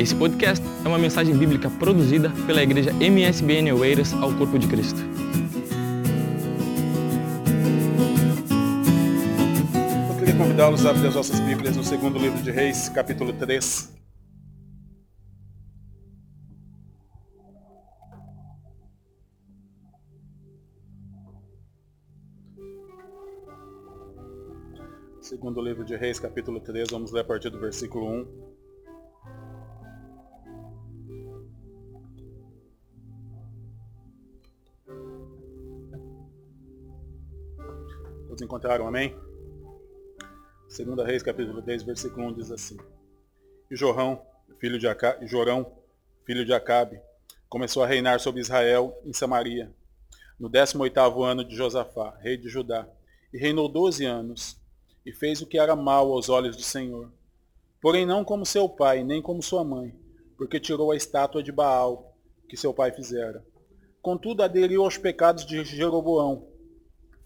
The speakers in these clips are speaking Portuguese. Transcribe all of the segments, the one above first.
Esse podcast é uma mensagem bíblica produzida pela igreja MSBN Oeiras ao Corpo de Cristo. Eu queria convidá-los a abrir as nossas Bíblias no segundo livro de Reis, capítulo 3. Segundo livro de Reis, capítulo 3, vamos ler a partir do versículo 1. Todos encontraram, amém? Segunda Reis, capítulo 10, versículo 1 diz assim. E Jorão, filho de Acabe, Jorão, filho de Acabe, começou a reinar sobre Israel em Samaria, no 18º ano de Josafá, rei de Judá, e reinou 12 anos, e fez o que era mal aos olhos do Senhor. Porém não como seu pai, nem como sua mãe, porque tirou a estátua de Baal, que seu pai fizera. Contudo aderiu aos pecados de Jeroboão,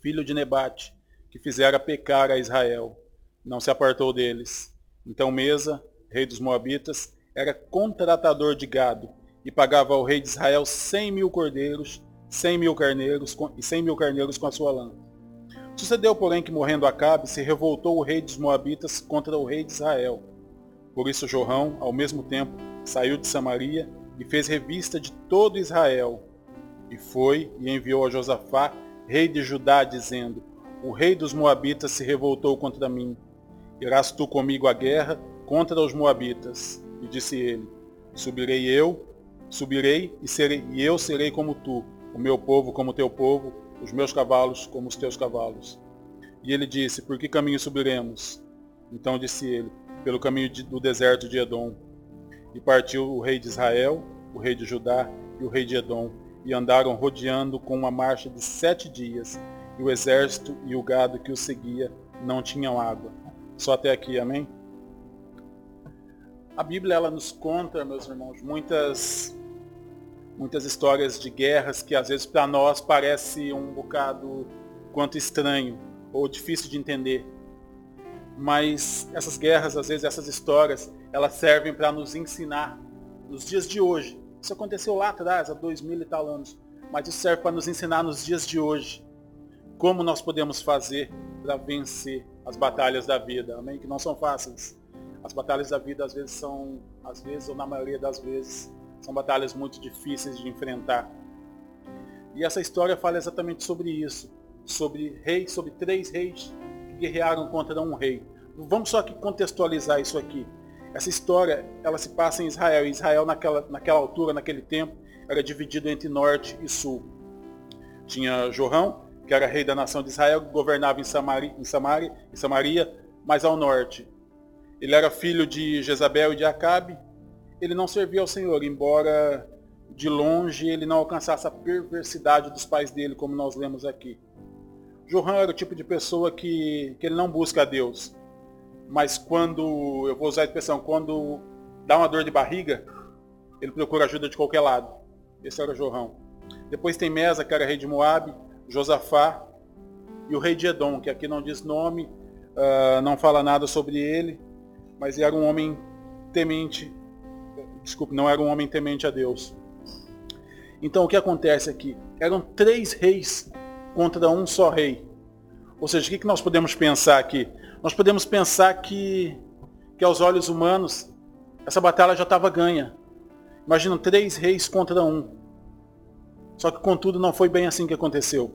filho de Nebate, que fizera pecar a Israel. Não se apartou deles. Então Mesa, rei dos Moabitas, era contratador de gado e pagava ao rei de Israel cem mil cordeiros, cem mil carneiros e cem mil carneiros com a sua lã. Sucedeu, porém, que morrendo Acabe, se revoltou o rei dos Moabitas contra o rei de Israel. Por isso Jorrão, ao mesmo tempo, saiu de Samaria e fez revista de todo Israel. E foi e enviou a Josafá, rei de Judá, dizendo, o rei dos Moabitas se revoltou contra mim. Irás tu comigo à guerra contra os Moabitas. E disse ele, subirei eu, subirei e, serei, e eu serei como tu, o meu povo como teu povo, os meus cavalos como os teus cavalos. E ele disse, por que caminho subiremos? Então disse ele, pelo caminho de, do deserto de Edom. E partiu o rei de Israel, o rei de Judá e o rei de Edom, e andaram rodeando com uma marcha de sete dias, e o exército e o gado que o seguia não tinham água. Só até aqui, amém? A Bíblia ela nos conta, meus irmãos, muitas muitas histórias de guerras que às vezes para nós parece um bocado quanto estranho ou difícil de entender. Mas essas guerras, às vezes essas histórias, elas servem para nos ensinar nos dias de hoje. Isso aconteceu lá atrás, há dois mil e tal anos. Mas isso serve para nos ensinar nos dias de hoje. Como nós podemos fazer para vencer as batalhas da vida, amém? Que não são fáceis. As batalhas da vida às vezes são, às vezes ou na maioria das vezes, são batalhas muito difíceis de enfrentar. E essa história fala exatamente sobre isso, sobre reis, sobre três reis que guerrearam contra um rei. Vamos só contextualizar isso aqui. Essa história, ela se passa em Israel. Israel naquela, naquela altura, naquele tempo, era dividido entre norte e sul. Tinha Jorão, que era rei da nação de Israel, governava em Samaria, em Samaria, em Samaria mais ao norte. Ele era filho de Jezabel e de Acabe. Ele não servia ao Senhor, embora de longe ele não alcançasse a perversidade dos pais dele, como nós lemos aqui. Johan era o tipo de pessoa que, que ele não busca a Deus. Mas quando, eu vou usar a expressão, quando dá uma dor de barriga, ele procura ajuda de qualquer lado. Esse era Jorrão. Depois tem Mesa, que era rei de Moabe, Josafá e o rei de Edom, que aqui não diz nome, uh, não fala nada sobre ele, mas era um homem temente, desculpe, não era um homem temente a Deus. Então o que acontece aqui? Eram três reis contra um só rei. Ou seja, o que nós podemos pensar aqui? Nós podemos pensar que, que aos olhos humanos, essa batalha já estava ganha. Imagina três reis contra um. Só que, contudo, não foi bem assim que aconteceu.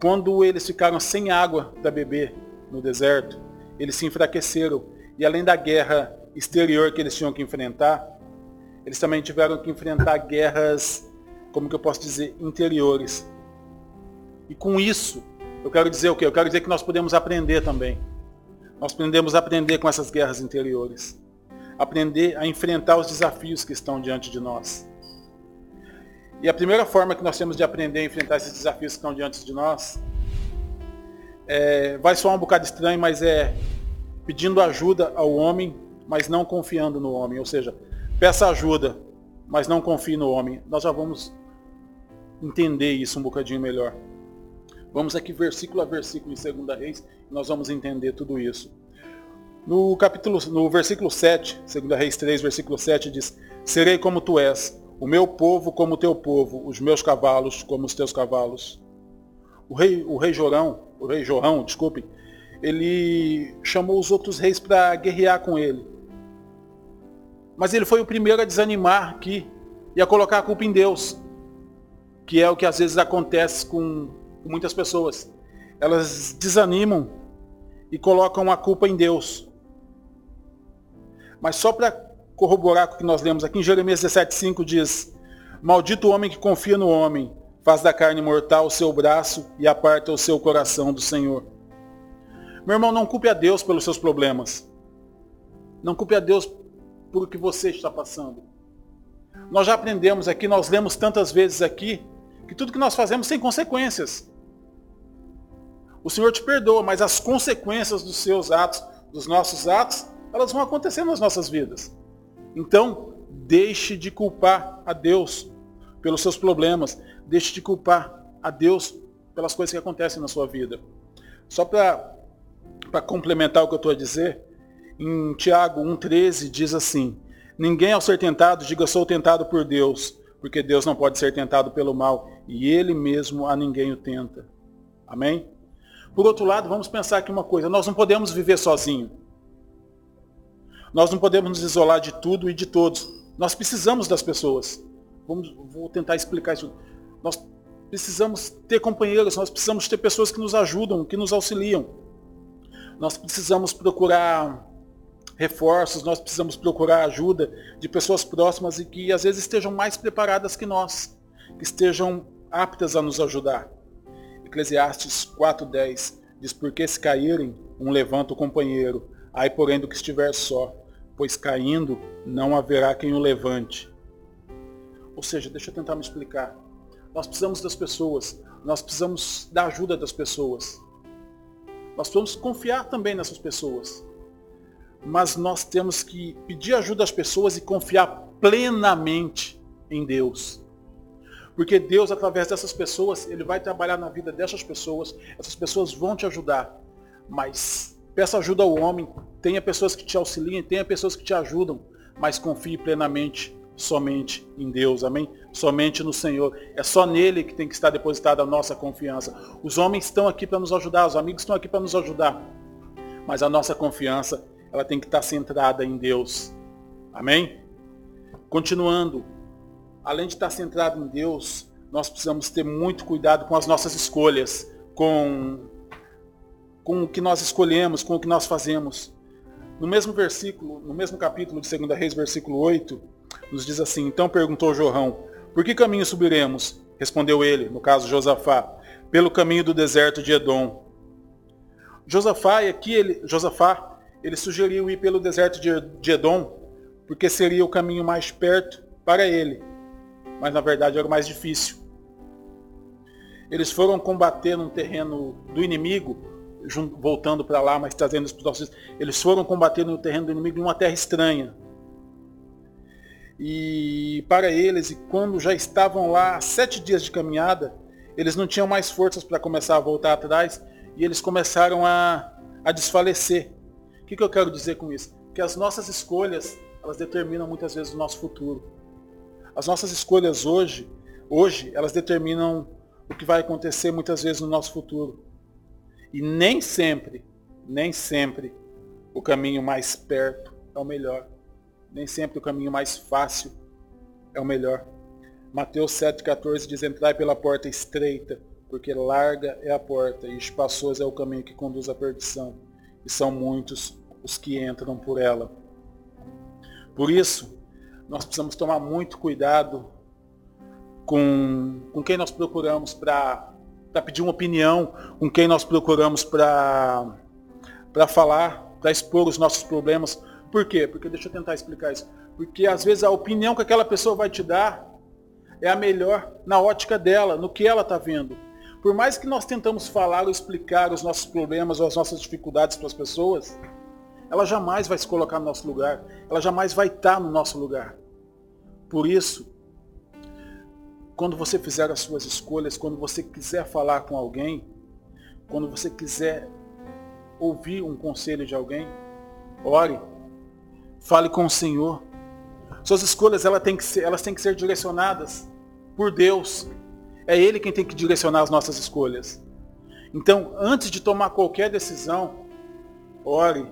Quando eles ficaram sem água para beber no deserto, eles se enfraqueceram. E além da guerra exterior que eles tinham que enfrentar, eles também tiveram que enfrentar guerras, como que eu posso dizer, interiores. E com isso, eu quero dizer o quê? Eu quero dizer que nós podemos aprender também. Nós podemos aprender com essas guerras interiores. Aprender a enfrentar os desafios que estão diante de nós. E a primeira forma que nós temos de aprender a enfrentar esses desafios que estão diante de nós é, vai soar um bocado estranho, mas é pedindo ajuda ao homem, mas não confiando no homem. Ou seja, peça ajuda, mas não confie no homem. Nós já vamos entender isso um bocadinho melhor. Vamos aqui versículo a versículo em 2 Reis, e nós vamos entender tudo isso. No capítulo, no versículo 7, 2 Reis 3, versículo 7 diz: Serei como tu és, o meu povo como o teu povo, os meus cavalos como os teus cavalos. O rei, o rei Jorão, o rei Jorão, desculpem, ele chamou os outros reis para guerrear com ele. Mas ele foi o primeiro a desanimar aqui e a colocar a culpa em Deus, que é o que às vezes acontece com muitas pessoas. Elas desanimam e colocam a culpa em Deus. Mas só para corroborar com o que nós lemos aqui em Jeremias 17,5 diz, Maldito o homem que confia no homem, faz da carne mortal o seu braço e aparta o seu coração do Senhor. Meu irmão, não culpe a Deus pelos seus problemas. Não culpe a Deus por o que você está passando. Nós já aprendemos aqui, nós lemos tantas vezes aqui, que tudo que nós fazemos tem consequências. O Senhor te perdoa, mas as consequências dos seus atos, dos nossos atos, elas vão acontecer nas nossas vidas. Então, deixe de culpar a Deus pelos seus problemas. Deixe de culpar a Deus pelas coisas que acontecem na sua vida. Só para complementar o que eu estou a dizer, em Tiago 1,13 diz assim, Ninguém ao ser tentado diga sou tentado por Deus, porque Deus não pode ser tentado pelo mal, e Ele mesmo a ninguém o tenta. Amém? Por outro lado, vamos pensar aqui uma coisa, nós não podemos viver sozinhos. Nós não podemos nos isolar de tudo e de todos. Nós precisamos das pessoas. Vamos, vou tentar explicar isso. Nós precisamos ter companheiros, nós precisamos ter pessoas que nos ajudam, que nos auxiliam. Nós precisamos procurar reforços, nós precisamos procurar ajuda de pessoas próximas e que às vezes estejam mais preparadas que nós, que estejam aptas a nos ajudar. Eclesiastes 4:10 diz: Porque se caírem, um levanta o companheiro, ai porém do que estiver só, pois caindo não haverá quem o levante. Ou seja, deixa eu tentar me explicar. Nós precisamos das pessoas, nós precisamos da ajuda das pessoas. Nós precisamos confiar também nessas pessoas. Mas nós temos que pedir ajuda às pessoas e confiar plenamente em Deus. Porque Deus, através dessas pessoas, Ele vai trabalhar na vida dessas pessoas, essas pessoas vão te ajudar. Mas peça ajuda ao homem, tenha pessoas que te auxiliem, tenha pessoas que te ajudam, mas confie plenamente somente em Deus, amém? Somente no Senhor. É só nele que tem que estar depositada a nossa confiança. Os homens estão aqui para nos ajudar, os amigos estão aqui para nos ajudar. Mas a nossa confiança, ela tem que estar centrada em Deus. Amém? Continuando, além de estar centrado em Deus, nós precisamos ter muito cuidado com as nossas escolhas, com, com o que nós escolhemos, com o que nós fazemos. No mesmo versículo, no mesmo capítulo de 2 Reis, versículo 8, nos diz assim, então perguntou Jorrão, por que caminho subiremos? Respondeu ele, no caso Josafá, pelo caminho do deserto de Edom. Josafá, aqui ele, Josafá, ele sugeriu ir pelo deserto de, Edom, porque seria o caminho mais perto para ele mas na verdade era o mais difícil. Eles foram combater num terreno do inimigo, voltando para lá, mas trazendo os nossos. Eles foram combater no terreno do inimigo em uma terra estranha. E para eles, e quando já estavam lá sete dias de caminhada, eles não tinham mais forças para começar a voltar atrás e eles começaram a, a desfalecer. O que, que eu quero dizer com isso? Que as nossas escolhas, elas determinam muitas vezes o nosso futuro. As nossas escolhas hoje, hoje, elas determinam o que vai acontecer muitas vezes no nosso futuro. E nem sempre, nem sempre o caminho mais perto é o melhor. Nem sempre o caminho mais fácil é o melhor. Mateus 7,14 diz, entrai pela porta estreita, porque larga é a porta, e espaçoso é o caminho que conduz à perdição, e são muitos os que entram por ela. Por isso, nós precisamos tomar muito cuidado com, com quem nós procuramos para pedir uma opinião, com quem nós procuramos para falar, para expor os nossos problemas. Por quê? Porque deixa eu tentar explicar isso. Porque às vezes a opinião que aquela pessoa vai te dar é a melhor na ótica dela, no que ela está vendo. Por mais que nós tentamos falar ou explicar os nossos problemas ou as nossas dificuldades para as pessoas, ela jamais vai se colocar no nosso lugar. Ela jamais vai estar no nosso lugar. Por isso, quando você fizer as suas escolhas, quando você quiser falar com alguém, quando você quiser ouvir um conselho de alguém, Ore. Fale com o Senhor. Suas escolhas elas têm, que ser, elas têm que ser direcionadas por Deus. É Ele quem tem que direcionar as nossas escolhas. Então, antes de tomar qualquer decisão, ore.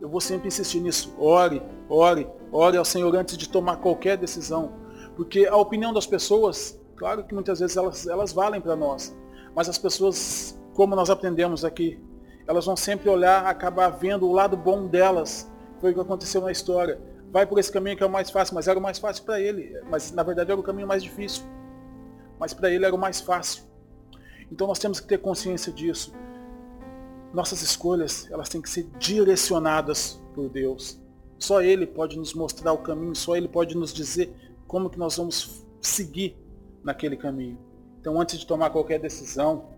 Eu vou sempre insistir nisso. Ore, ore, ore ao Senhor antes de tomar qualquer decisão. Porque a opinião das pessoas, claro que muitas vezes elas, elas valem para nós. Mas as pessoas, como nós aprendemos aqui, elas vão sempre olhar, acabar vendo o lado bom delas. Foi o que aconteceu na história. Vai por esse caminho que é o mais fácil, mas era o mais fácil para ele. Mas na verdade era o caminho mais difícil. Mas para ele era o mais fácil. Então nós temos que ter consciência disso. Nossas escolhas, elas têm que ser direcionadas por Deus. Só Ele pode nos mostrar o caminho, só Ele pode nos dizer como que nós vamos seguir naquele caminho. Então antes de tomar qualquer decisão,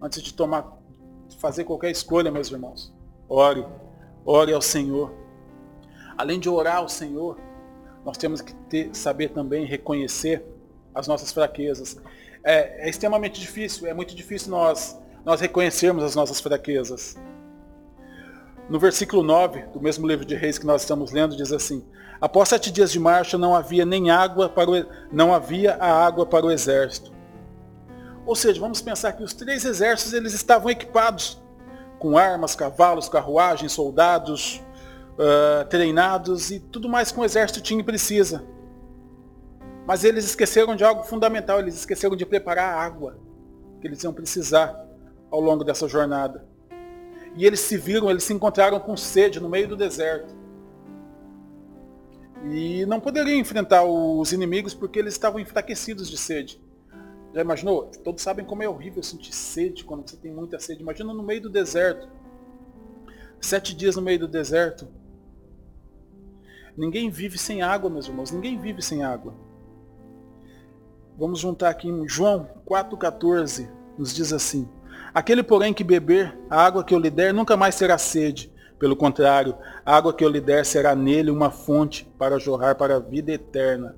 antes de tomar, fazer qualquer escolha, meus irmãos, ore, ore ao Senhor. Além de orar ao Senhor, nós temos que ter, saber também reconhecer as nossas fraquezas é, é extremamente difícil, é muito difícil nós, nós reconhecermos as nossas fraquezas. No versículo 9 do mesmo livro de Reis que nós estamos lendo, diz assim, Após sete dias de marcha não havia nem água para o, não havia a água para o exército. Ou seja, vamos pensar que os três exércitos eles estavam equipados com armas, cavalos, carruagens, soldados, uh, treinados e tudo mais que um exército tinha e precisa. Mas eles esqueceram de algo fundamental, eles esqueceram de preparar a água que eles iam precisar ao longo dessa jornada. E eles se viram, eles se encontraram com sede no meio do deserto. E não poderiam enfrentar os inimigos porque eles estavam enfraquecidos de sede. Já imaginou? Todos sabem como é horrível sentir sede quando você tem muita sede. Imagina no meio do deserto. Sete dias no meio do deserto. Ninguém vive sem água, meus irmãos. Ninguém vive sem água. Vamos juntar aqui em João 4,14, nos diz assim. Aquele, porém, que beber a água que eu lhe der, nunca mais terá sede. Pelo contrário, a água que eu lhe der será nele uma fonte para jorrar para a vida eterna.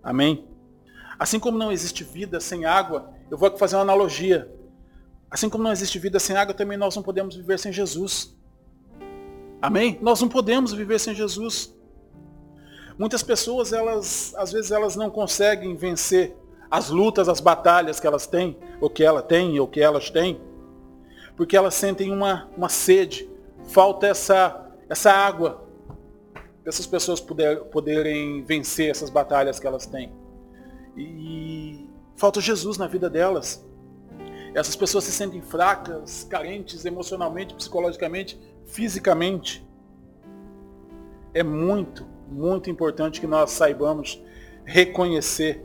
Amém? Assim como não existe vida sem água, eu vou fazer uma analogia. Assim como não existe vida sem água, também nós não podemos viver sem Jesus. Amém? Nós não podemos viver sem Jesus. Muitas pessoas, elas, às vezes, elas não conseguem vencer as lutas, as batalhas que elas têm, ou que ela tem, ou que elas têm, porque elas sentem uma, uma sede, falta essa, essa água, para essas pessoas poder, poderem vencer essas batalhas que elas têm. E falta Jesus na vida delas. Essas pessoas se sentem fracas, carentes emocionalmente, psicologicamente, fisicamente. É muito, muito importante que nós saibamos reconhecer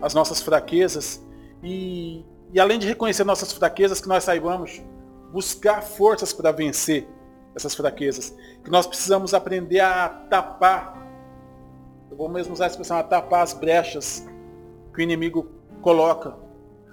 as nossas fraquezas e, e além de reconhecer nossas fraquezas, que nós saibamos buscar forças para vencer essas fraquezas. Que nós precisamos aprender a tapar, eu vou mesmo usar a expressão, a tapar as brechas que o inimigo coloca.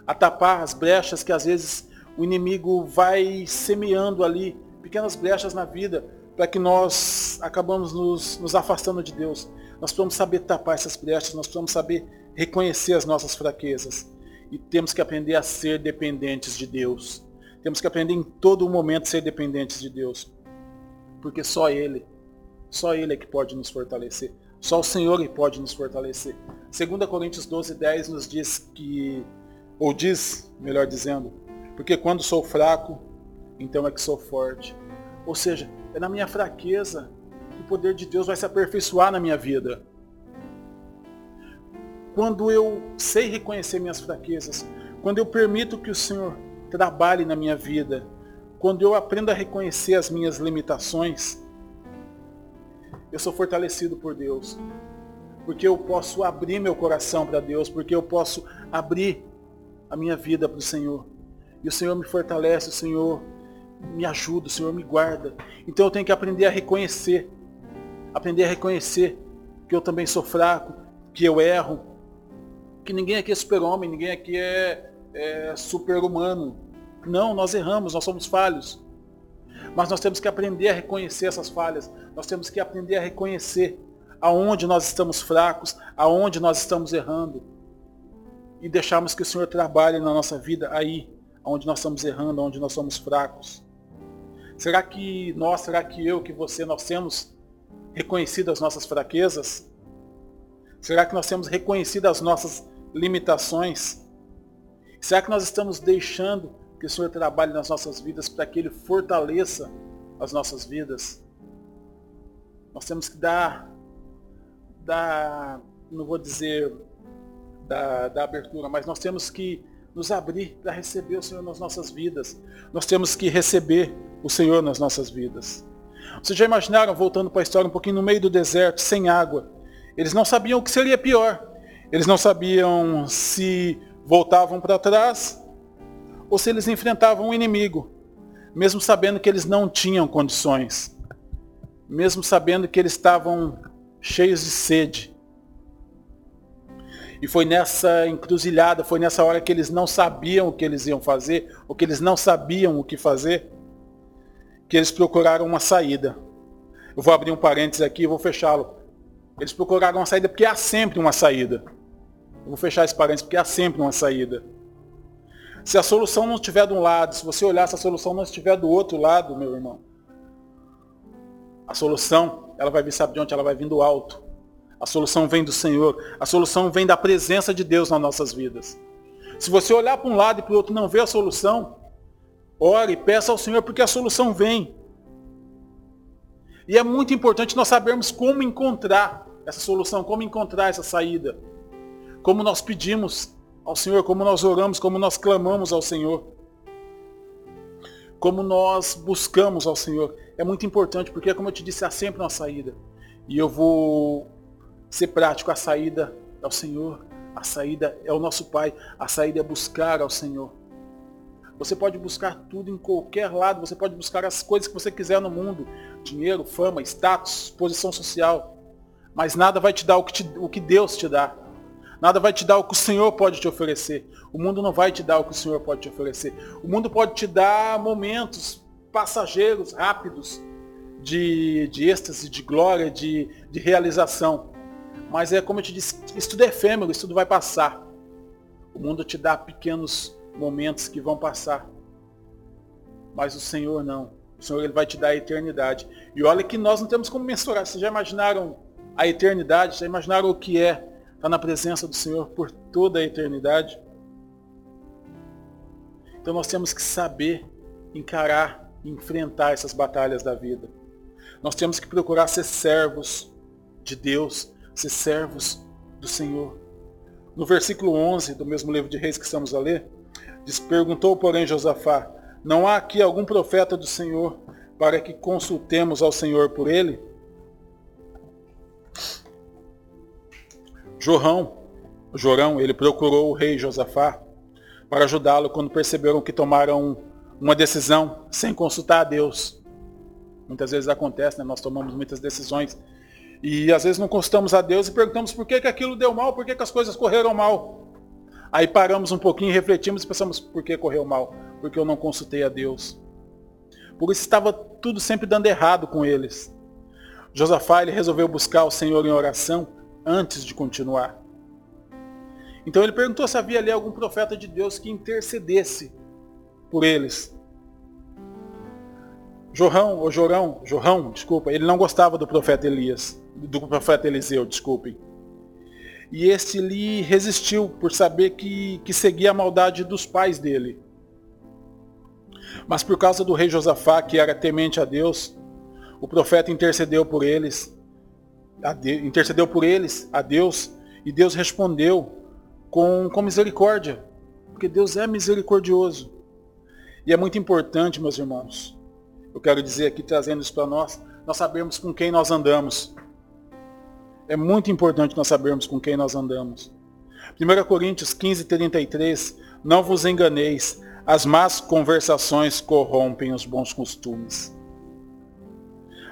A tapar as brechas que às vezes o inimigo vai semeando ali, pequenas brechas na vida, para que nós acabamos nos, nos afastando de Deus. Nós precisamos saber tapar essas brechas, nós precisamos saber reconhecer as nossas fraquezas. E temos que aprender a ser dependentes de Deus. Temos que aprender em todo momento a ser dependentes de Deus. Porque só Ele, só Ele é que pode nos fortalecer. Só o Senhor é que pode nos fortalecer. 2 Coríntios 12, 10 nos diz que, ou diz, melhor dizendo, porque quando sou fraco, então é que sou forte. Ou seja, é na minha fraqueza que o poder de Deus vai se aperfeiçoar na minha vida quando eu sei reconhecer minhas fraquezas, quando eu permito que o Senhor trabalhe na minha vida, quando eu aprendo a reconhecer as minhas limitações, eu sou fortalecido por Deus. Porque eu posso abrir meu coração para Deus, porque eu posso abrir a minha vida para o Senhor. E o Senhor me fortalece, o Senhor me ajuda, o Senhor me guarda. Então eu tenho que aprender a reconhecer. Aprender a reconhecer que eu também sou fraco, que eu erro, que ninguém aqui é super-homem, ninguém aqui é, é super-humano. Não, nós erramos, nós somos falhos. Mas nós temos que aprender a reconhecer essas falhas. Nós temos que aprender a reconhecer aonde nós estamos fracos, aonde nós estamos errando. E deixarmos que o Senhor trabalhe na nossa vida aí, onde nós estamos errando, onde nós somos fracos. Será que nós, será que eu, que você, nós temos reconhecido as nossas fraquezas? Será que nós temos reconhecido as nossas limitações? Será que nós estamos deixando que o Senhor trabalhe nas nossas vidas para que Ele fortaleça as nossas vidas? Nós temos que dar, dar não vou dizer da, da abertura, mas nós temos que nos abrir para receber o Senhor nas nossas vidas. Nós temos que receber o Senhor nas nossas vidas. Vocês já imaginaram, voltando para a história, um pouquinho no meio do deserto, sem água? Eles não sabiam o que seria pior. Eles não sabiam se voltavam para trás ou se eles enfrentavam um inimigo, mesmo sabendo que eles não tinham condições, mesmo sabendo que eles estavam cheios de sede. E foi nessa encruzilhada, foi nessa hora que eles não sabiam o que eles iam fazer, ou que eles não sabiam o que fazer, que eles procuraram uma saída. Eu vou abrir um parênteses aqui e vou fechá-lo. Eles procuraram uma saída porque há sempre uma saída. Eu vou fechar esse parênteses porque há sempre uma saída. Se a solução não estiver de um lado, se você olhar se a solução não estiver do outro lado, meu irmão, a solução, ela vai vir, sabe de onde? Ela vai vir do alto. A solução vem do Senhor. A solução vem da presença de Deus nas nossas vidas. Se você olhar para um lado e para o outro e não ver a solução, ore, peça ao Senhor, porque a solução vem. E é muito importante nós sabermos como encontrar essa solução, como encontrar essa saída. Como nós pedimos ao Senhor, como nós oramos, como nós clamamos ao Senhor. Como nós buscamos ao Senhor. É muito importante, porque como eu te disse, há sempre uma saída. E eu vou ser prático. A saída é o Senhor, a saída é o nosso Pai, a saída é buscar ao Senhor. Você pode buscar tudo em qualquer lado, você pode buscar as coisas que você quiser no mundo, dinheiro, fama, status, posição social, mas nada vai te dar o que, te, o que Deus te dá. Nada vai te dar o que o Senhor pode te oferecer. O mundo não vai te dar o que o Senhor pode te oferecer. O mundo pode te dar momentos passageiros, rápidos, de, de êxtase, de glória, de, de realização. Mas é como eu te disse, isso tudo é efêmero, isso tudo vai passar. O mundo te dá pequenos momentos que vão passar. Mas o Senhor não. O Senhor ele vai te dar a eternidade. E olha que nós não temos como mensurar. Vocês já imaginaram a eternidade? Já imaginaram o que é estar na presença do Senhor por toda a eternidade? Então nós temos que saber encarar enfrentar essas batalhas da vida. Nós temos que procurar ser servos de Deus, ser servos do Senhor. No versículo 11 do mesmo livro de Reis que estamos a ler, diz, perguntou porém Josafá, não há aqui algum profeta do Senhor para que consultemos ao Senhor por ele? Jorão, Jorão, ele procurou o rei Josafá para ajudá-lo quando perceberam que tomaram uma decisão sem consultar a Deus. Muitas vezes acontece, né? nós tomamos muitas decisões e às vezes não consultamos a Deus e perguntamos por que, que aquilo deu mal, por que, que as coisas correram mal. Aí paramos um pouquinho, refletimos e pensamos, por que correu mal? Porque eu não consultei a Deus. Por isso estava tudo sempre dando errado com eles. Josafá ele resolveu buscar o Senhor em oração antes de continuar. Então ele perguntou se havia ali algum profeta de Deus que intercedesse por eles. Jorão, ou Jorão, Jorão, desculpa, ele não gostava do profeta Elias do profeta Eliseu, desculpem. E esse lhe resistiu por saber que, que seguia a maldade dos pais dele. Mas por causa do rei Josafá, que era temente a Deus, o profeta intercedeu por eles, de, intercedeu por eles a Deus, e Deus respondeu com, com misericórdia, porque Deus é misericordioso. E é muito importante, meus irmãos, eu quero dizer aqui, trazendo isso para nós, nós sabemos com quem nós andamos. É muito importante nós sabermos com quem nós andamos. 1 Coríntios 15, 33, não vos enganeis, as más conversações corrompem os bons costumes.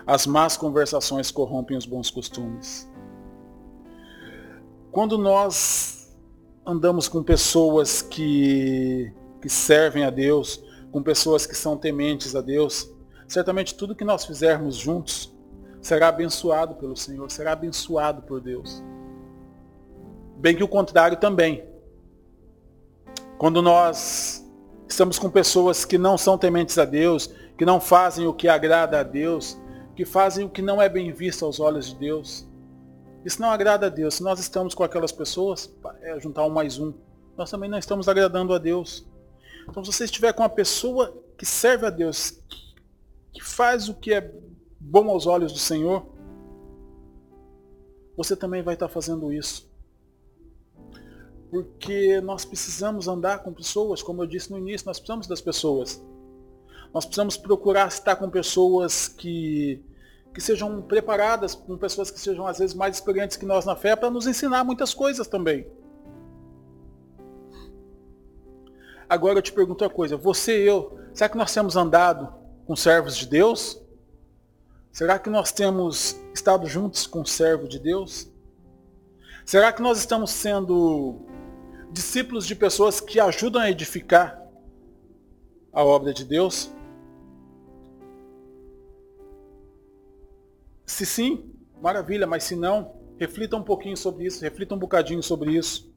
As más conversações corrompem os bons costumes. Quando nós andamos com pessoas que, que servem a Deus, com pessoas que são tementes a Deus, certamente tudo que nós fizermos juntos será abençoado pelo Senhor, será abençoado por Deus. Bem que o contrário também. Quando nós estamos com pessoas que não são tementes a Deus, que não fazem o que agrada a Deus, que fazem o que não é bem visto aos olhos de Deus. Isso não agrada a Deus. Se nós estamos com aquelas pessoas, é juntar um mais um, nós também não estamos agradando a Deus. Então se você estiver com uma pessoa que serve a Deus, que faz o que é bom aos olhos do Senhor, você também vai estar fazendo isso. Porque nós precisamos andar com pessoas, como eu disse no início, nós precisamos das pessoas. Nós precisamos procurar estar com pessoas que, que sejam preparadas, com pessoas que sejam às vezes mais experientes que nós na fé, para nos ensinar muitas coisas também. Agora eu te pergunto uma coisa, você e eu, será que nós temos andado com servos de Deus? Será que nós temos estado juntos com o servo de Deus? Será que nós estamos sendo discípulos de pessoas que ajudam a edificar a obra de Deus? Se sim, maravilha, mas se não, reflita um pouquinho sobre isso, reflita um bocadinho sobre isso.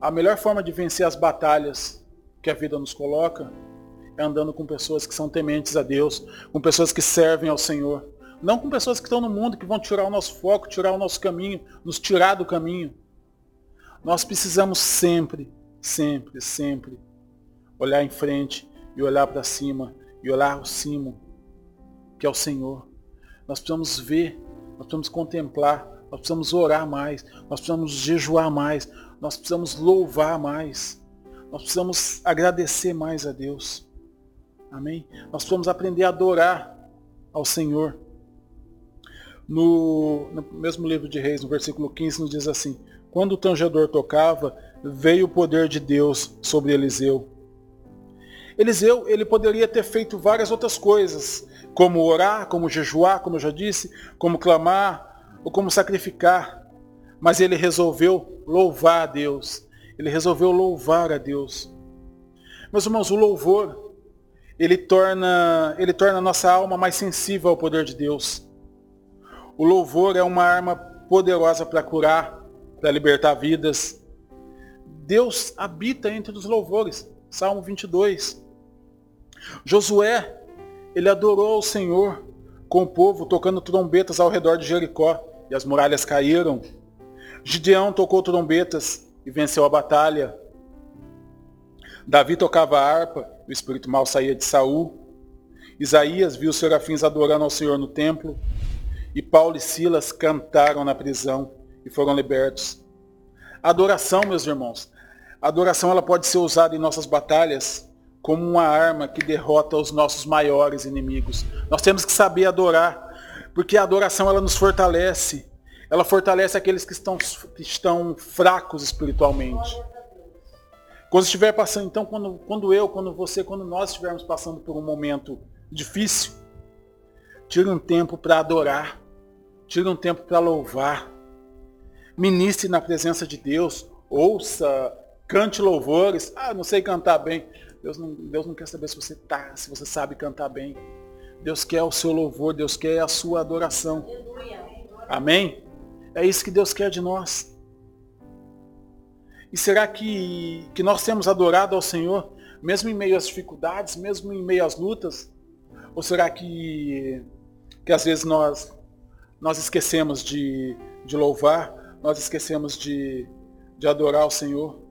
A melhor forma de vencer as batalhas que a vida nos coloca é andando com pessoas que são tementes a Deus, com pessoas que servem ao Senhor. Não com pessoas que estão no mundo, que vão tirar o nosso foco, tirar o nosso caminho, nos tirar do caminho. Nós precisamos sempre, sempre, sempre olhar em frente e olhar para cima e olhar ao cimo, que é o Senhor. Nós precisamos ver, nós precisamos contemplar, nós precisamos orar mais, nós precisamos jejuar mais, nós precisamos louvar mais. Nós precisamos agradecer mais a Deus. Amém? Nós precisamos aprender a adorar ao Senhor. No, no, mesmo livro de Reis, no versículo 15, nos diz assim: Quando o tangedor tocava, veio o poder de Deus sobre Eliseu. Eliseu, ele poderia ter feito várias outras coisas, como orar, como jejuar, como eu já disse, como clamar, ou como sacrificar. Mas ele resolveu louvar a Deus. Ele resolveu louvar a Deus. Meus irmãos, o louvor, ele torna, ele torna a nossa alma mais sensível ao poder de Deus. O louvor é uma arma poderosa para curar, para libertar vidas. Deus habita entre os louvores. Salmo 22. Josué, ele adorou o Senhor com o povo, tocando trombetas ao redor de Jericó, e as muralhas caíram. Gideão tocou trombetas e venceu a batalha. Davi tocava harpa, o espírito mal saía de Saul. Isaías viu os serafins adorando ao Senhor no templo. E Paulo e Silas cantaram na prisão e foram libertos. A adoração, meus irmãos, a adoração ela pode ser usada em nossas batalhas como uma arma que derrota os nossos maiores inimigos. Nós temos que saber adorar, porque a adoração ela nos fortalece, ela fortalece aqueles que estão, que estão fracos espiritualmente. Quando estiver passando, então, quando, quando eu, quando você, quando nós estivermos passando por um momento difícil, tire um tempo para adorar, tire um tempo para louvar, ministre na presença de Deus, ouça, cante louvores. Ah, não sei cantar bem. Deus não, Deus não quer saber se você tá, se você sabe cantar bem. Deus quer o seu louvor, Deus quer a sua adoração. Amém? É isso que Deus quer de nós. E será que, que nós temos adorado ao Senhor, mesmo em meio às dificuldades, mesmo em meio às lutas? Ou será que, que às vezes nós, nós esquecemos de, de louvar, nós esquecemos de, de adorar o Senhor?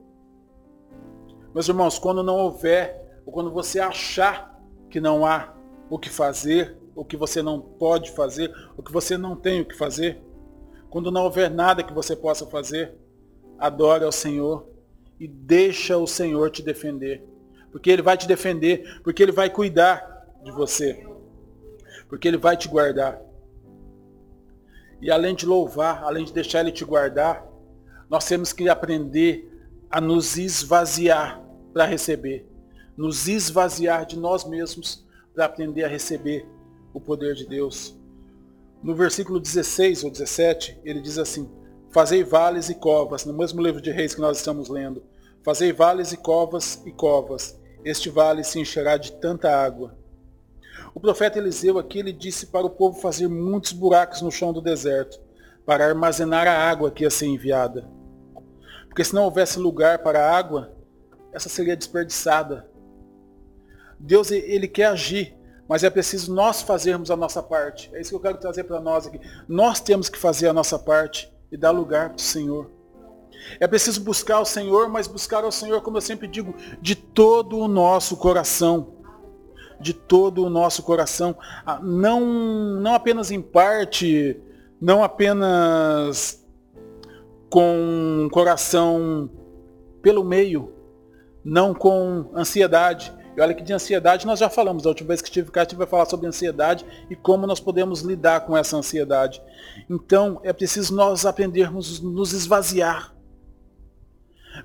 Meus irmãos, quando não houver, ou quando você achar que não há o que fazer, o que você não pode fazer, o que você não tem o que fazer, quando não houver nada que você possa fazer, adore ao Senhor e deixa o Senhor te defender. Porque Ele vai te defender, porque Ele vai cuidar de você. Porque Ele vai te guardar. E além de louvar, além de deixar Ele te guardar, nós temos que aprender a nos esvaziar para receber. Nos esvaziar de nós mesmos para aprender a receber o poder de Deus. No versículo 16 ou 17, ele diz assim, Fazei vales e covas, no mesmo livro de reis que nós estamos lendo. Fazei vales e covas e covas. Este vale se encherá de tanta água. O profeta Eliseu aqui ele disse para o povo fazer muitos buracos no chão do deserto, para armazenar a água que ia ser enviada. Porque se não houvesse lugar para a água, essa seria desperdiçada. Deus ele quer agir, mas é preciso nós fazermos a nossa parte. É isso que eu quero trazer para nós aqui. Nós temos que fazer a nossa parte e dar lugar para o Senhor. É preciso buscar o Senhor, mas buscar o Senhor, como eu sempre digo, de todo o nosso coração. De todo o nosso coração. Ah, não, não apenas em parte, não apenas com o coração pelo meio, não com ansiedade. E olha que de ansiedade nós já falamos, da última vez que estive cá, tive a falar sobre ansiedade e como nós podemos lidar com essa ansiedade. Então é preciso nós aprendermos nos esvaziar.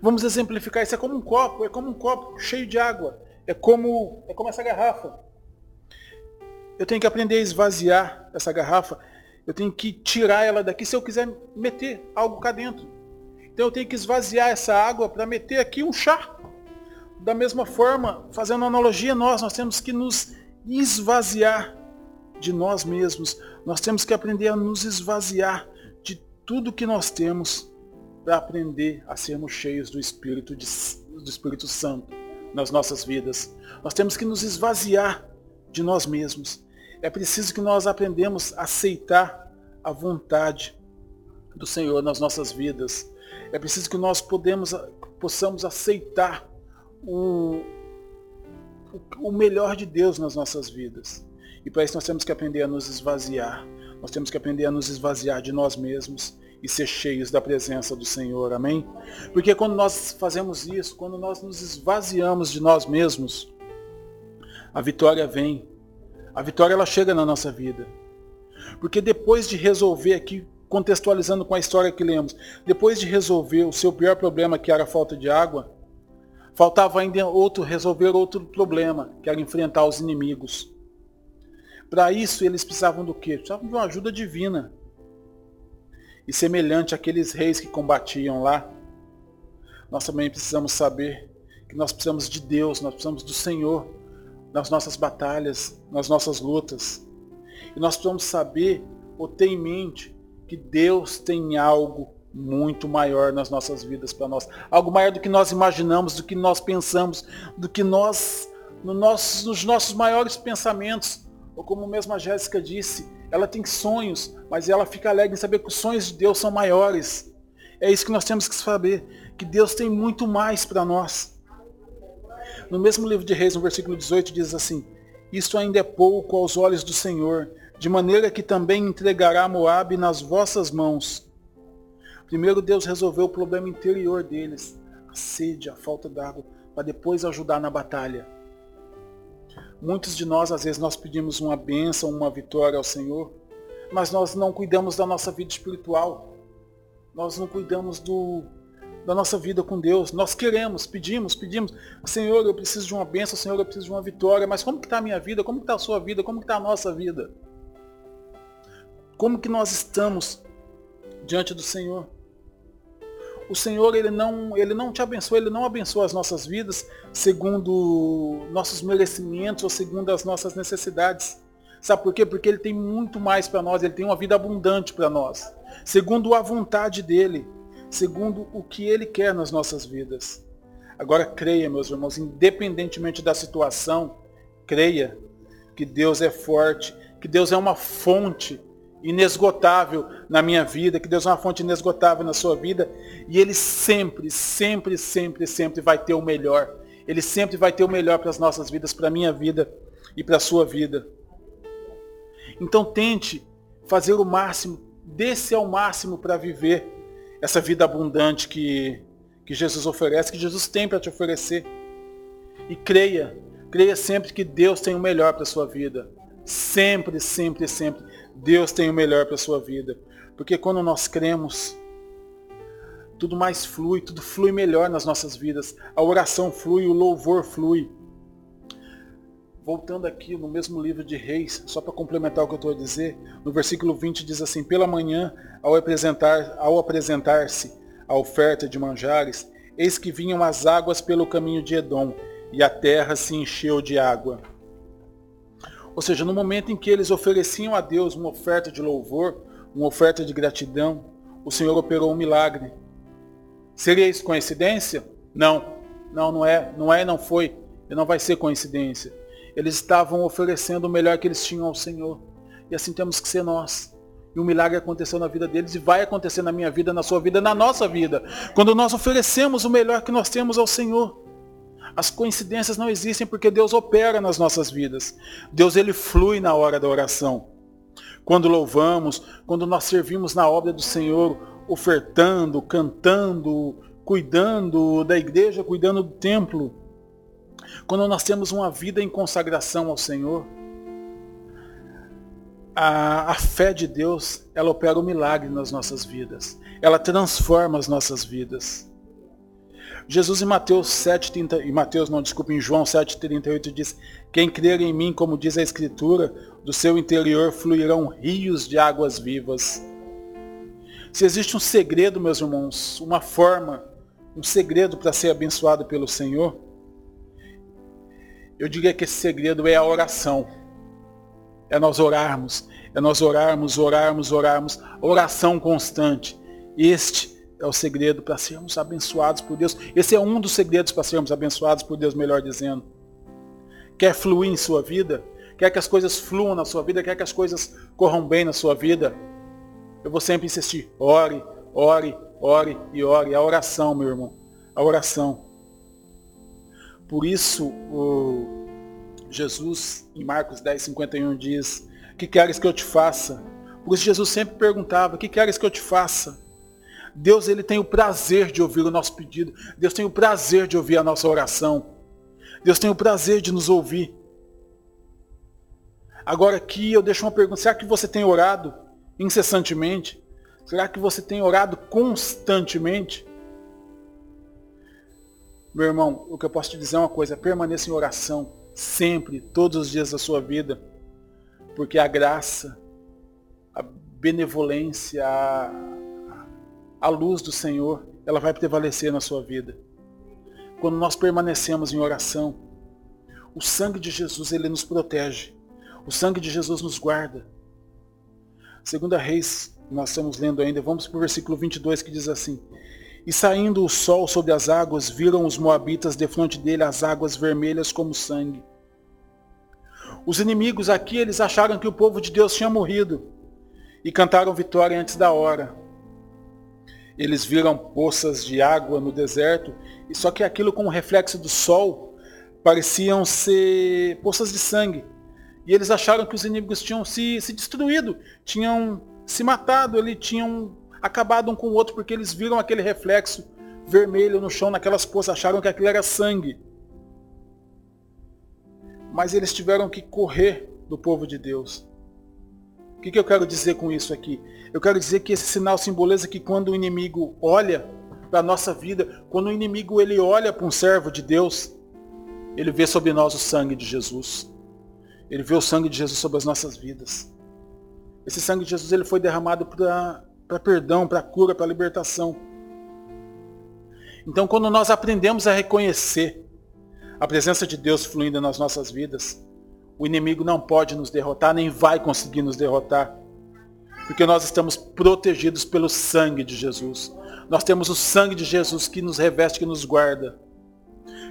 Vamos exemplificar, isso é como um copo, é como um copo cheio de água. É como, é como essa garrafa. Eu tenho que aprender a esvaziar essa garrafa. Eu tenho que tirar ela daqui se eu quiser meter algo cá dentro. Então eu tenho que esvaziar essa água para meter aqui um chá. Da mesma forma, fazendo analogia, nós, nós temos que nos esvaziar de nós mesmos. Nós temos que aprender a nos esvaziar de tudo que nós temos para aprender a sermos cheios do Espírito, de, do Espírito Santo nas nossas vidas. Nós temos que nos esvaziar de nós mesmos. É preciso que nós aprendamos a aceitar a vontade do Senhor nas nossas vidas. É preciso que nós podemos, possamos aceitar o, o melhor de Deus nas nossas vidas. E para isso nós temos que aprender a nos esvaziar. Nós temos que aprender a nos esvaziar de nós mesmos e ser cheios da presença do Senhor. Amém? Porque quando nós fazemos isso, quando nós nos esvaziamos de nós mesmos, a vitória vem. A vitória ela chega na nossa vida. Porque depois de resolver aqui contextualizando com a história que lemos, depois de resolver o seu pior problema, que era a falta de água, faltava ainda outro, resolver outro problema, que era enfrentar os inimigos. Para isso eles precisavam do quê? Precisavam de uma ajuda divina. E semelhante àqueles reis que combatiam lá, nós também precisamos saber que nós precisamos de Deus, nós precisamos do Senhor nas nossas batalhas, nas nossas lutas. E nós precisamos saber ou ter em mente que Deus tem algo muito maior nas nossas vidas para nós. Algo maior do que nós imaginamos, do que nós pensamos, do que nós, no nosso, nos nossos maiores pensamentos. Ou como mesmo a Jéssica disse, ela tem sonhos, mas ela fica alegre em saber que os sonhos de Deus são maiores. É isso que nós temos que saber, que Deus tem muito mais para nós. No mesmo livro de Reis, no versículo 18, diz assim, Isso ainda é pouco aos olhos do Senhor, de maneira que também entregará Moabe nas vossas mãos. Primeiro Deus resolveu o problema interior deles, a sede, a falta d'água, para depois ajudar na batalha. Muitos de nós, às vezes, nós pedimos uma bênção, uma vitória ao Senhor, mas nós não cuidamos da nossa vida espiritual. Nós não cuidamos do, da nossa vida com Deus. Nós queremos, pedimos, pedimos, Senhor, eu preciso de uma bênção, Senhor, eu preciso de uma vitória, mas como que está a minha vida? Como que está a sua vida? Como que está a nossa vida? Como que nós estamos diante do Senhor? O Senhor, ele não, ele não te abençoa, ele não abençoa as nossas vidas segundo nossos merecimentos ou segundo as nossas necessidades. Sabe por quê? Porque ele tem muito mais para nós, ele tem uma vida abundante para nós, segundo a vontade dele, segundo o que ele quer nas nossas vidas. Agora creia, meus irmãos, independentemente da situação, creia que Deus é forte, que Deus é uma fonte inesgotável na minha vida, que Deus é uma fonte inesgotável na sua vida, e Ele sempre, sempre, sempre, sempre vai ter o melhor. Ele sempre vai ter o melhor para as nossas vidas, para a minha vida e para a sua vida. Então tente fazer o máximo, desce ao máximo para viver essa vida abundante que, que Jesus oferece, que Jesus tem para te oferecer. E creia, creia sempre que Deus tem o melhor para a sua vida. Sempre, sempre, sempre. Deus tem o melhor para a sua vida. Porque quando nós cremos, tudo mais flui, tudo flui melhor nas nossas vidas. A oração flui, o louvor flui. Voltando aqui no mesmo livro de Reis, só para complementar o que eu estou a dizer, no versículo 20 diz assim, pela manhã, ao apresentar, ao apresentar-se a oferta de manjares, eis que vinham as águas pelo caminho de Edom, e a terra se encheu de água. Ou seja, no momento em que eles ofereciam a Deus uma oferta de louvor, uma oferta de gratidão, o Senhor operou um milagre. Seria isso coincidência? Não. Não, não é, não é, não foi. E não vai ser coincidência. Eles estavam oferecendo o melhor que eles tinham ao Senhor. E assim temos que ser nós. E um milagre aconteceu na vida deles e vai acontecer na minha vida, na sua vida, na nossa vida. Quando nós oferecemos o melhor que nós temos ao Senhor. As coincidências não existem porque Deus opera nas nossas vidas. Deus ele flui na hora da oração. Quando louvamos, quando nós servimos na obra do Senhor, ofertando, cantando, cuidando da igreja, cuidando do templo. Quando nós temos uma vida em consagração ao Senhor, a, a fé de Deus, ela opera o um milagre nas nossas vidas. Ela transforma as nossas vidas. Jesus em Mateus 7:30, em Mateus não, desculpa, em João 7:38 diz: "Quem crer em mim, como diz a escritura, do seu interior fluirão rios de águas vivas." Se existe um segredo, meus irmãos, uma forma, um segredo para ser abençoado pelo Senhor, eu diria que esse segredo é a oração. É nós orarmos, é nós orarmos, orarmos, orarmos, oração constante. Este é o segredo para sermos abençoados por Deus. Esse é um dos segredos para sermos abençoados por Deus, melhor dizendo. Quer fluir em sua vida? Quer que as coisas fluam na sua vida? Quer que as coisas corram bem na sua vida? Eu vou sempre insistir. Ore, ore, ore e ore. A oração, meu irmão. A oração. Por isso, o Jesus, em Marcos 10, 51, diz, que queres que eu te faça? Por isso Jesus sempre perguntava, que queres que eu te faça? Deus ele tem o prazer de ouvir o nosso pedido. Deus tem o prazer de ouvir a nossa oração. Deus tem o prazer de nos ouvir. Agora aqui eu deixo uma pergunta. Será que você tem orado incessantemente? Será que você tem orado constantemente? Meu irmão, o que eu posso te dizer é uma coisa, permaneça em oração, sempre, todos os dias da sua vida, porque a graça, a benevolência, a, a luz do Senhor, ela vai prevalecer na sua vida. Quando nós permanecemos em oração, o sangue de Jesus, ele nos protege. O sangue de Jesus nos guarda. Segunda Reis, nós estamos lendo ainda, vamos para o versículo 22 que diz assim, e saindo o sol sobre as águas, viram os moabitas defronte dele as águas vermelhas como sangue. Os inimigos aqui, eles acharam que o povo de Deus tinha morrido e cantaram vitória antes da hora. Eles viram poças de água no deserto, e só que aquilo com o reflexo do sol pareciam ser poças de sangue. E eles acharam que os inimigos tinham se, se destruído, tinham se matado, eles tinham acabado um com o outro porque eles viram aquele reflexo vermelho no chão naquelas poças, acharam que aquilo era sangue. Mas eles tiveram que correr do povo de Deus. O que, que eu quero dizer com isso aqui? Eu quero dizer que esse sinal simboliza que quando o inimigo olha para a nossa vida, quando o inimigo ele olha para um servo de Deus, ele vê sobre nós o sangue de Jesus. Ele vê o sangue de Jesus sobre as nossas vidas. Esse sangue de Jesus ele foi derramado para perdão, para cura, para libertação. Então, quando nós aprendemos a reconhecer a presença de Deus fluindo nas nossas vidas, o inimigo não pode nos derrotar, nem vai conseguir nos derrotar. Porque nós estamos protegidos pelo sangue de Jesus. Nós temos o sangue de Jesus que nos reveste, que nos guarda.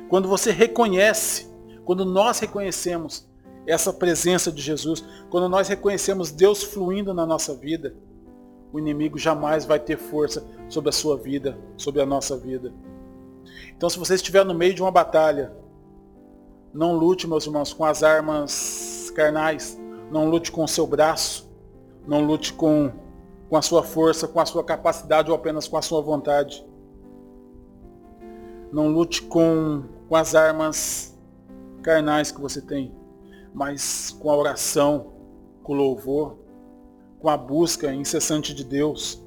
Quando você reconhece, quando nós reconhecemos essa presença de Jesus, quando nós reconhecemos Deus fluindo na nossa vida, o inimigo jamais vai ter força sobre a sua vida, sobre a nossa vida. Então se você estiver no meio de uma batalha, não lute, meus irmãos, com as armas carnais, não lute com o seu braço, não lute com, com a sua força, com a sua capacidade ou apenas com a sua vontade. Não lute com, com as armas carnais que você tem, mas com a oração, com o louvor, com a busca incessante de Deus.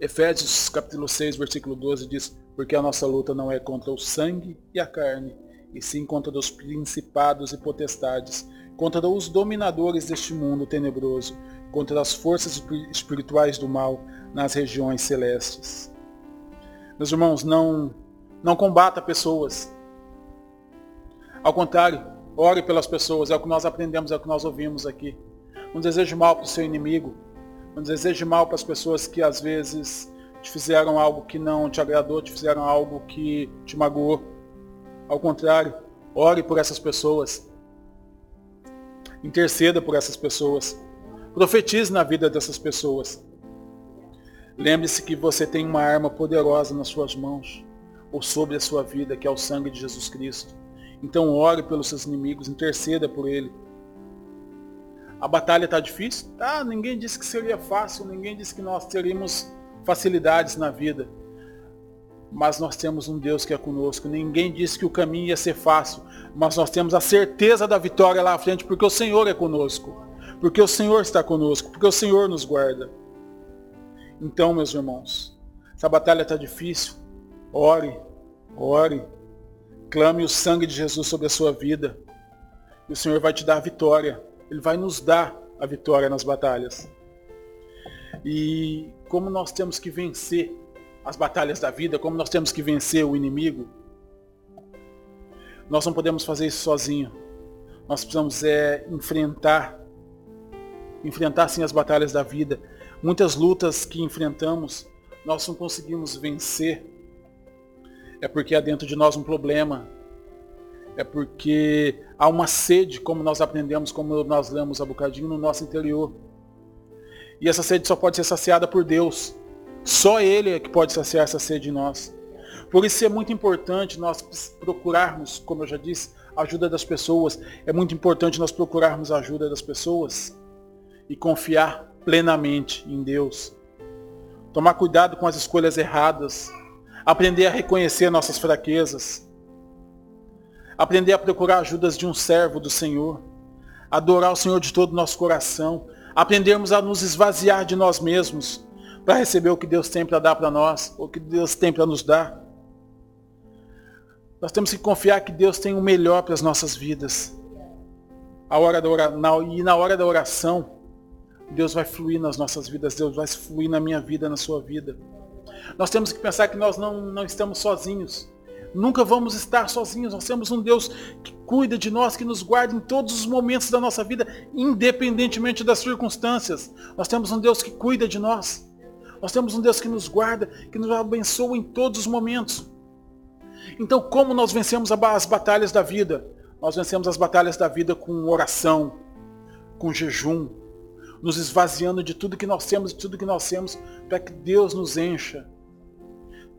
Efésios capítulo 6, versículo 12 diz, porque a nossa luta não é contra o sangue e a carne, e sim contra os principados e potestades, contra os dominadores deste mundo tenebroso, contra as forças espirituais do mal nas regiões celestes. Meus irmãos, não, não combata pessoas. Ao contrário, ore pelas pessoas, é o que nós aprendemos, é o que nós ouvimos aqui. Não deseje mal para o seu inimigo. Não deseje mal para as pessoas que às vezes te fizeram algo que não te agradou, te fizeram algo que te magoou. Ao contrário, Ore por essas pessoas. Interceda por essas pessoas. Profetize na vida dessas pessoas. Lembre-se que você tem uma arma poderosa nas suas mãos, ou sobre a sua vida, que é o sangue de Jesus Cristo. Então ore pelos seus inimigos, interceda por ele. A batalha está difícil? Ah, ninguém disse que seria fácil, ninguém disse que nós teríamos facilidades na vida. Mas nós temos um Deus que é conosco. Ninguém disse que o caminho ia ser fácil, mas nós temos a certeza da vitória lá à frente, porque o Senhor é conosco. Porque o Senhor está conosco, porque o Senhor nos guarda. Então, meus irmãos, essa batalha está difícil. Ore, ore. Clame o sangue de Jesus sobre a sua vida. E o Senhor vai te dar a vitória. Ele vai nos dar a vitória nas batalhas. E como nós temos que vencer as batalhas da vida, como nós temos que vencer o inimigo, nós não podemos fazer isso sozinho. Nós precisamos é, enfrentar, enfrentar sim as batalhas da vida. Muitas lutas que enfrentamos, nós não conseguimos vencer. É porque há dentro de nós um problema, é porque há uma sede, como nós aprendemos, como nós lemos há bocadinho, no nosso interior. E essa sede só pode ser saciada por Deus. Só Ele é que pode saciar essa sede em nós. Por isso é muito importante nós procurarmos, como eu já disse, a ajuda das pessoas. É muito importante nós procurarmos a ajuda das pessoas e confiar plenamente em Deus. Tomar cuidado com as escolhas erradas. Aprender a reconhecer nossas fraquezas aprender a procurar ajudas de um servo do Senhor, adorar o Senhor de todo o nosso coração, aprendermos a nos esvaziar de nós mesmos para receber o que Deus tem para dar para nós, o que Deus tem para nos dar. Nós temos que confiar que Deus tem o melhor para as nossas vidas. A hora da oração, e na hora da oração, Deus vai fluir nas nossas vidas, Deus vai fluir na minha vida, na sua vida. Nós temos que pensar que nós não, não estamos sozinhos. Nunca vamos estar sozinhos. Nós temos um Deus que cuida de nós, que nos guarda em todos os momentos da nossa vida, independentemente das circunstâncias. Nós temos um Deus que cuida de nós. Nós temos um Deus que nos guarda, que nos abençoa em todos os momentos. Então, como nós vencemos as batalhas da vida? Nós vencemos as batalhas da vida com oração, com jejum, nos esvaziando de tudo que nós temos, de tudo que nós temos, para que Deus nos encha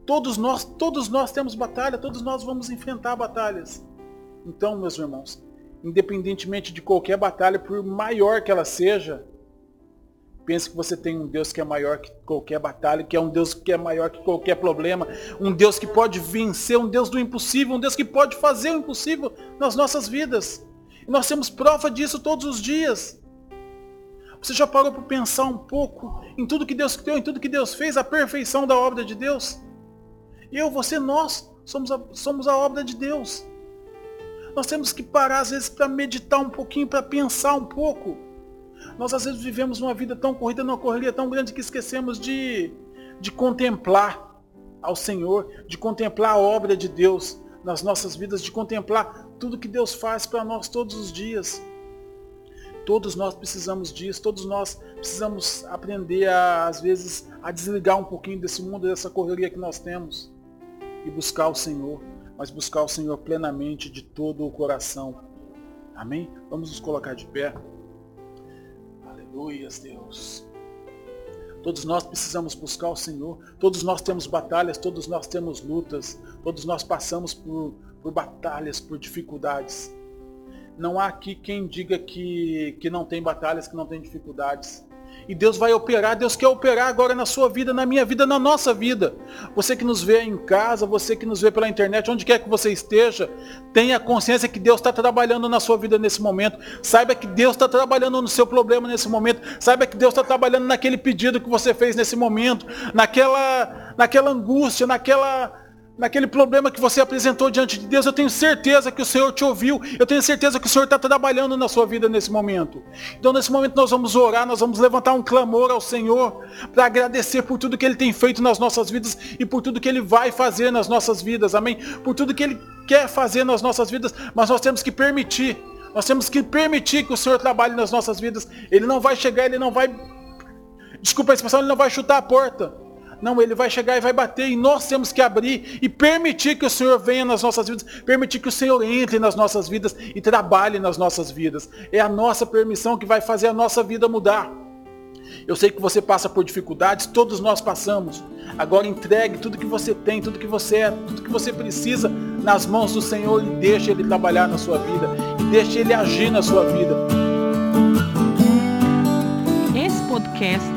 Todos nós, todos nós temos batalha, todos nós vamos enfrentar batalhas. Então, meus irmãos, independentemente de qualquer batalha, por maior que ela seja, pense que você tem um Deus que é maior que qualquer batalha, que é um Deus que é maior que qualquer problema, um Deus que pode vencer, um Deus do impossível, um Deus que pode fazer o impossível nas nossas vidas. E nós temos prova disso todos os dias. Você já parou para pensar um pouco em tudo que Deus criou, em tudo que Deus fez, a perfeição da obra de Deus? Eu, você, nós somos a, somos a obra de Deus. Nós temos que parar às vezes para meditar um pouquinho, para pensar um pouco. Nós às vezes vivemos uma vida tão corrida, numa correria tão grande que esquecemos de, de contemplar ao Senhor, de contemplar a obra de Deus nas nossas vidas, de contemplar tudo que Deus faz para nós todos os dias. Todos nós precisamos disso, todos nós precisamos aprender a, às vezes, a desligar um pouquinho desse mundo, dessa correria que nós temos e buscar o Senhor, mas buscar o Senhor plenamente de todo o coração. Amém? Vamos nos colocar de pé. Aleluias, Deus. Todos nós precisamos buscar o Senhor. Todos nós temos batalhas, todos nós temos lutas, todos nós passamos por, por batalhas, por dificuldades. Não há aqui quem diga que, que não tem batalhas, que não tem dificuldades. E Deus vai operar, Deus quer operar agora na sua vida, na minha vida, na nossa vida. Você que nos vê em casa, você que nos vê pela internet, onde quer que você esteja, tenha consciência que Deus está trabalhando na sua vida nesse momento. Saiba que Deus está trabalhando no seu problema nesse momento. Saiba que Deus está trabalhando naquele pedido que você fez nesse momento, naquela, naquela angústia, naquela naquele problema que você apresentou diante de Deus, eu tenho certeza que o Senhor te ouviu, eu tenho certeza que o Senhor está trabalhando na sua vida nesse momento. Então nesse momento nós vamos orar, nós vamos levantar um clamor ao Senhor para agradecer por tudo que Ele tem feito nas nossas vidas e por tudo que Ele vai fazer nas nossas vidas, amém? Por tudo que Ele quer fazer nas nossas vidas, mas nós temos que permitir, nós temos que permitir que o Senhor trabalhe nas nossas vidas. Ele não vai chegar, Ele não vai, desculpa a expressão, Ele não vai chutar a porta. Não, ele vai chegar e vai bater e nós temos que abrir e permitir que o Senhor venha nas nossas vidas, permitir que o Senhor entre nas nossas vidas e trabalhe nas nossas vidas. É a nossa permissão que vai fazer a nossa vida mudar. Eu sei que você passa por dificuldades, todos nós passamos. Agora entregue tudo que você tem, tudo que você é, tudo que você precisa nas mãos do Senhor e deixe Ele trabalhar na sua vida. E deixe Ele agir na sua vida. Esse podcast